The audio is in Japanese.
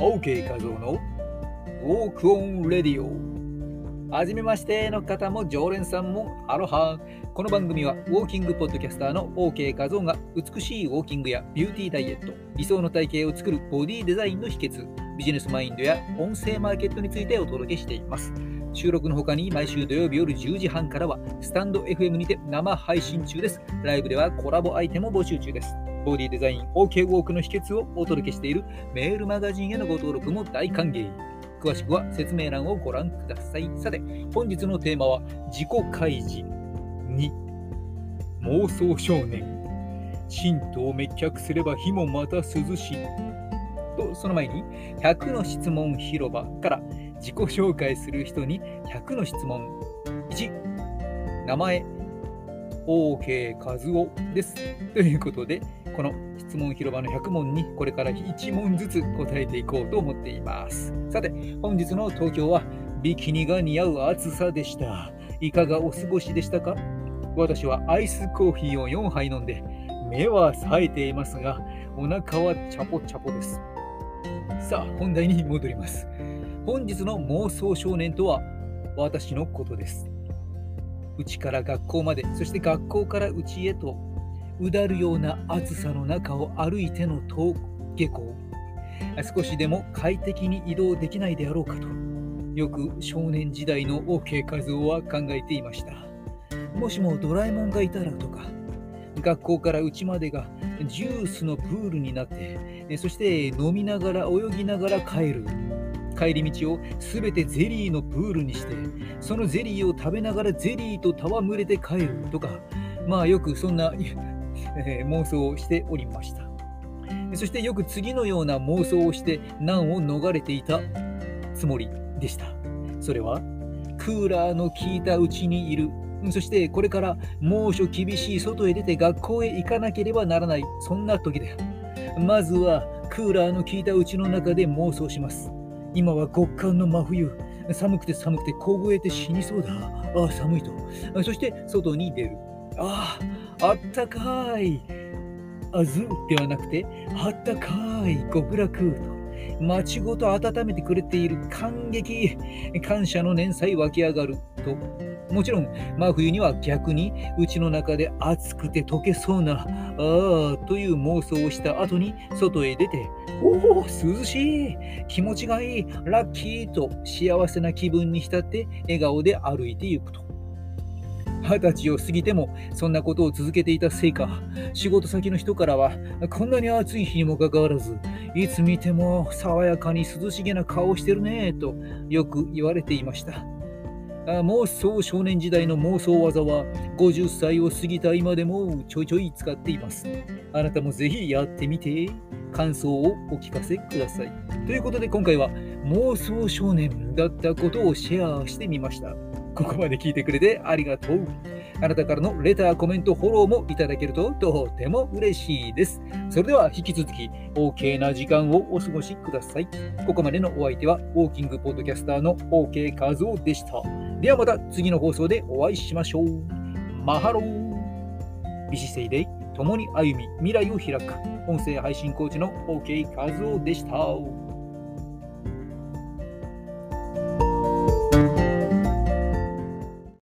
OK 画像のウォークオンレディオ。はじめましての方も常連さんもアロハ。この番組はウォーキングポッドキャスターの OK 画像が美しいウォーキングやビューティーダイエット理想の体型を作るボディデザインの秘訣ビジネスマインドや音声マーケットについてお届けしています。収録の他に毎週土曜日夜10時半からはスタンド FM にて生配信中です。ライブではコラボアイテムを募集中です。ボディデザイン OK ウォークの秘訣をお届けしているメールマガジンへのご登録も大歓迎。詳しくは説明欄をご覧ください。さて、本日のテーマは自己開示2妄想少年神道を滅却すれば火もまた涼しい。と、その前に100の質問広場から自己紹介する人に100の質問。1、名前、OK 和夫です。ということで、この質問広場の100問にこれから1問ずつ答えていこうと思っています。さて、本日の東京はビキニが似合う暑さでした。いかがお過ごしでしたか？私はアイスコーヒーを4杯飲んで目は冴えていますがお腹はチャポチャポです。さあ、本題に戻ります。本日の妄想少年とは私のことです。家から学校まで、そして学校から家へと、うだるような暑さの中を歩いての登下校。少しでも快適に移動できないであろうかと、よく少年時代の OK 和夫は考えていました。もしもドラえもんがいたらとか、学校から家までがジュースのプールになって、そして飲みながら泳ぎながら帰る。帰り道をすべてゼリーのプールにして、そのゼリーを食べながらゼリーと戯れて帰るとか、まあよくそんな、え、妄想をしておりました。そしてよく次のような妄想をして難を逃れていたつもりでした。それは、クーラーの効いたうちにいる。そしてこれから猛暑厳しい外へ出て学校へ行かなければならない。そんな時だ。まずはクーラーの効いたうちの中で妄想します。今は極寒の真冬。寒くて寒くて凍えて死にそうだ。ああ、寒いと。そして外に出る。ああ、あったかい。あずではなくて、あったかい極楽と。街ごと温めてくれている感激、感謝の年祭湧き上がると。もちろん、真冬には逆に、うちの中で暑くて溶けそうな、ああ、という妄想をした後に、外へ出て、おお、涼しい、気持ちがいい、ラッキーと幸せな気分に浸って笑顔で歩いていくと。二十歳を過ぎてもそんなことを続けていたせいか、仕事先の人からは、こんなに暑い日にもかかわらず、いつ見ても爽やかに涼しげな顔をしてるねとよく言われていました。妄想少年時代の妄想技は50歳を過ぎた今でもちょいちょい使っています。あなたもぜひやってみて感想をお聞かせください。ということで今回は妄想少年だったことをシェアしてみました。ここまで聞いてくれてありがとう。あなたからのレター、コメント、フォローもいただけるととても嬉しいです。それでは引き続き OK な時間をお過ごしください。ここまでのお相手はウォーキングポッドキャスターの OK 和夫でした。ではまた次の放送でお会いしましょう。マハロー美姿勢で共に歩み未来を開く音声配信コーチの OK 和夫でした。